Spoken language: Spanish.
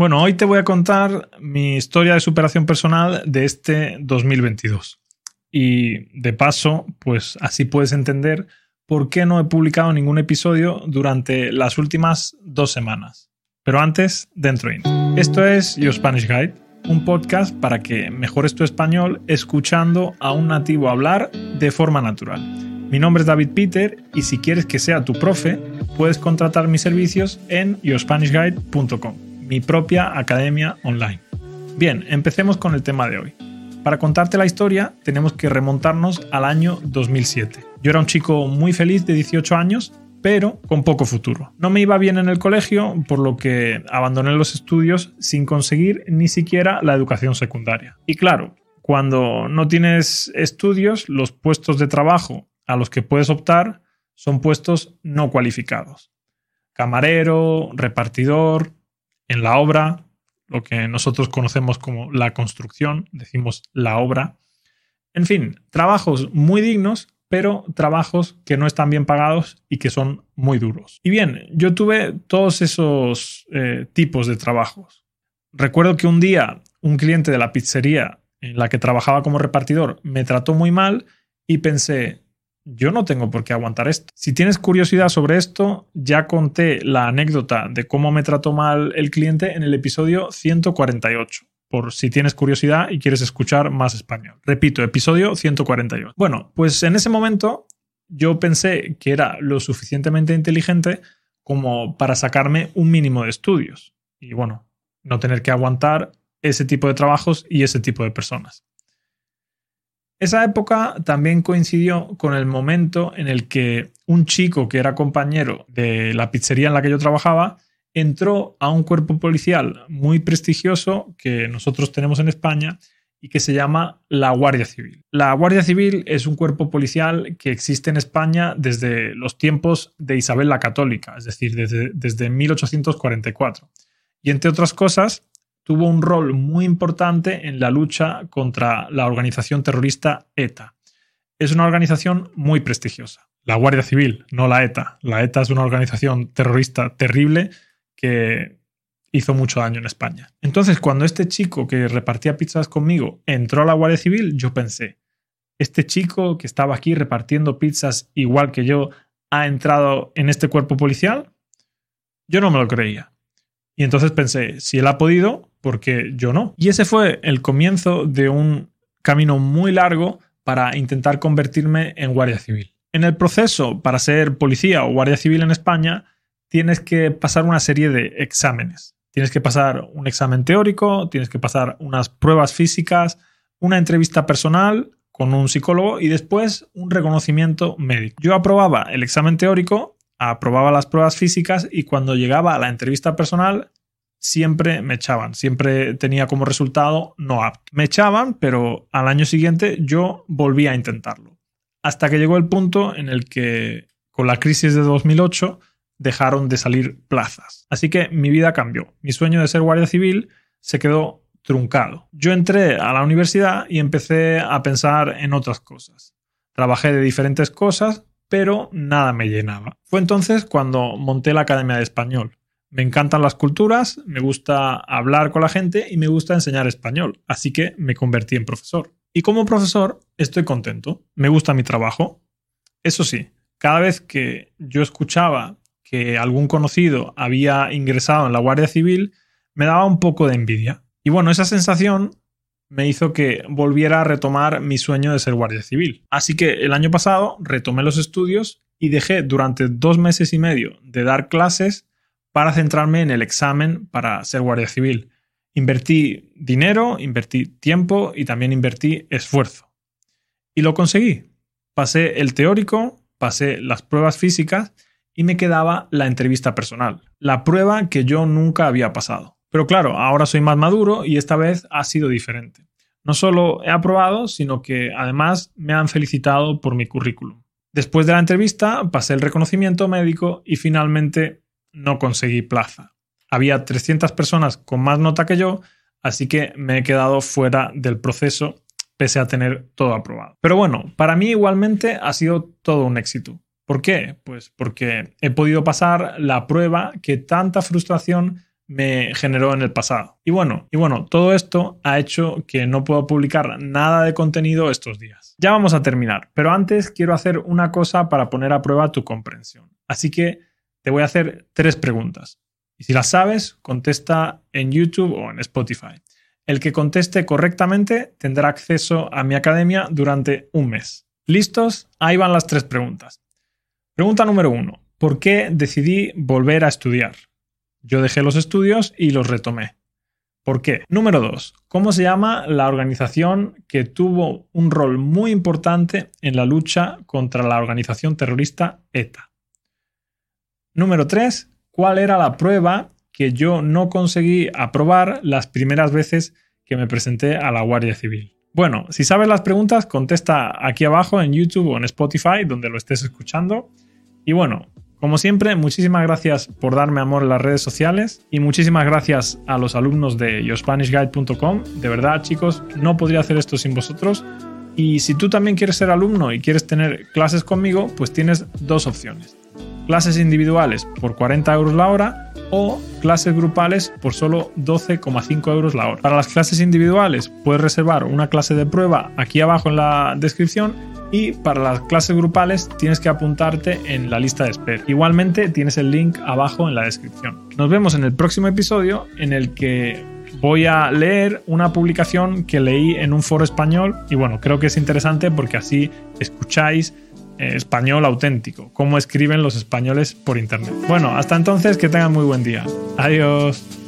Bueno, hoy te voy a contar mi historia de superación personal de este 2022. Y de paso, pues así puedes entender por qué no he publicado ningún episodio durante las últimas dos semanas. Pero antes, dentro in. Esto es Your Spanish Guide, un podcast para que mejores tu español escuchando a un nativo hablar de forma natural. Mi nombre es David Peter y si quieres que sea tu profe, puedes contratar mis servicios en yourspanishguide.com mi propia academia online. Bien, empecemos con el tema de hoy. Para contarte la historia tenemos que remontarnos al año 2007. Yo era un chico muy feliz de 18 años, pero con poco futuro. No me iba bien en el colegio, por lo que abandoné los estudios sin conseguir ni siquiera la educación secundaria. Y claro, cuando no tienes estudios, los puestos de trabajo a los que puedes optar son puestos no cualificados. Camarero, repartidor, en la obra, lo que nosotros conocemos como la construcción, decimos la obra. En fin, trabajos muy dignos, pero trabajos que no están bien pagados y que son muy duros. Y bien, yo tuve todos esos eh, tipos de trabajos. Recuerdo que un día un cliente de la pizzería en la que trabajaba como repartidor me trató muy mal y pensé, yo no tengo por qué aguantar esto. Si tienes curiosidad sobre esto, ya conté la anécdota de cómo me trató mal el cliente en el episodio 148 por si tienes curiosidad y quieres escuchar más español. Repito, episodio 148. Bueno, pues en ese momento yo pensé que era lo suficientemente inteligente como para sacarme un mínimo de estudios y bueno, no tener que aguantar ese tipo de trabajos y ese tipo de personas. Esa época también coincidió con el momento en el que un chico que era compañero de la pizzería en la que yo trabajaba entró a un cuerpo policial muy prestigioso que nosotros tenemos en España y que se llama la Guardia Civil. La Guardia Civil es un cuerpo policial que existe en España desde los tiempos de Isabel la Católica, es decir, desde, desde 1844. Y entre otras cosas, tuvo un rol muy importante en la lucha contra la organización terrorista ETA. Es una organización muy prestigiosa. La Guardia Civil, no la ETA. La ETA es una organización terrorista terrible que hizo mucho daño en España. Entonces, cuando este chico que repartía pizzas conmigo entró a la Guardia Civil, yo pensé, este chico que estaba aquí repartiendo pizzas igual que yo, ha entrado en este cuerpo policial? Yo no me lo creía. Y entonces pensé, si él ha podido, porque yo no. Y ese fue el comienzo de un camino muy largo para intentar convertirme en guardia civil. En el proceso para ser policía o guardia civil en España, tienes que pasar una serie de exámenes. Tienes que pasar un examen teórico, tienes que pasar unas pruebas físicas, una entrevista personal con un psicólogo y después un reconocimiento médico. Yo aprobaba el examen teórico, aprobaba las pruebas físicas y cuando llegaba a la entrevista personal siempre me echaban, siempre tenía como resultado no apto. Me echaban, pero al año siguiente yo volví a intentarlo. Hasta que llegó el punto en el que con la crisis de 2008 dejaron de salir plazas. Así que mi vida cambió. Mi sueño de ser guardia civil se quedó truncado. Yo entré a la universidad y empecé a pensar en otras cosas. Trabajé de diferentes cosas, pero nada me llenaba. Fue entonces cuando monté la Academia de Español me encantan las culturas, me gusta hablar con la gente y me gusta enseñar español, así que me convertí en profesor. Y como profesor estoy contento, me gusta mi trabajo. Eso sí, cada vez que yo escuchaba que algún conocido había ingresado en la Guardia Civil, me daba un poco de envidia. Y bueno, esa sensación me hizo que volviera a retomar mi sueño de ser guardia civil. Así que el año pasado retomé los estudios y dejé durante dos meses y medio de dar clases para centrarme en el examen para ser guardia civil. Invertí dinero, invertí tiempo y también invertí esfuerzo. Y lo conseguí. Pasé el teórico, pasé las pruebas físicas y me quedaba la entrevista personal, la prueba que yo nunca había pasado. Pero claro, ahora soy más maduro y esta vez ha sido diferente. No solo he aprobado, sino que además me han felicitado por mi currículum. Después de la entrevista pasé el reconocimiento médico y finalmente no conseguí plaza. Había 300 personas con más nota que yo, así que me he quedado fuera del proceso pese a tener todo aprobado. Pero bueno, para mí igualmente ha sido todo un éxito. ¿Por qué? Pues porque he podido pasar la prueba que tanta frustración me generó en el pasado. Y bueno, y bueno, todo esto ha hecho que no puedo publicar nada de contenido estos días. Ya vamos a terminar, pero antes quiero hacer una cosa para poner a prueba tu comprensión. Así que te voy a hacer tres preguntas. Y si las sabes, contesta en YouTube o en Spotify. El que conteste correctamente tendrá acceso a mi academia durante un mes. ¿Listos? Ahí van las tres preguntas. Pregunta número uno. ¿Por qué decidí volver a estudiar? Yo dejé los estudios y los retomé. ¿Por qué? Número 2. ¿Cómo se llama la organización que tuvo un rol muy importante en la lucha contra la organización terrorista ETA? Número 3. ¿Cuál era la prueba que yo no conseguí aprobar las primeras veces que me presenté a la Guardia Civil? Bueno, si sabes las preguntas, contesta aquí abajo en YouTube o en Spotify, donde lo estés escuchando. Y bueno, como siempre, muchísimas gracias por darme amor en las redes sociales y muchísimas gracias a los alumnos de yourspanishguide.com. De verdad, chicos, no podría hacer esto sin vosotros. Y si tú también quieres ser alumno y quieres tener clases conmigo, pues tienes dos opciones. Clases individuales por 40 euros la hora o clases grupales por solo 12,5 euros la hora. Para las clases individuales puedes reservar una clase de prueba aquí abajo en la descripción y para las clases grupales tienes que apuntarte en la lista de espera. Igualmente tienes el link abajo en la descripción. Nos vemos en el próximo episodio en el que voy a leer una publicación que leí en un foro español y bueno, creo que es interesante porque así escucháis español auténtico, cómo escriben los españoles por internet. Bueno, hasta entonces que tengan muy buen día. Adiós.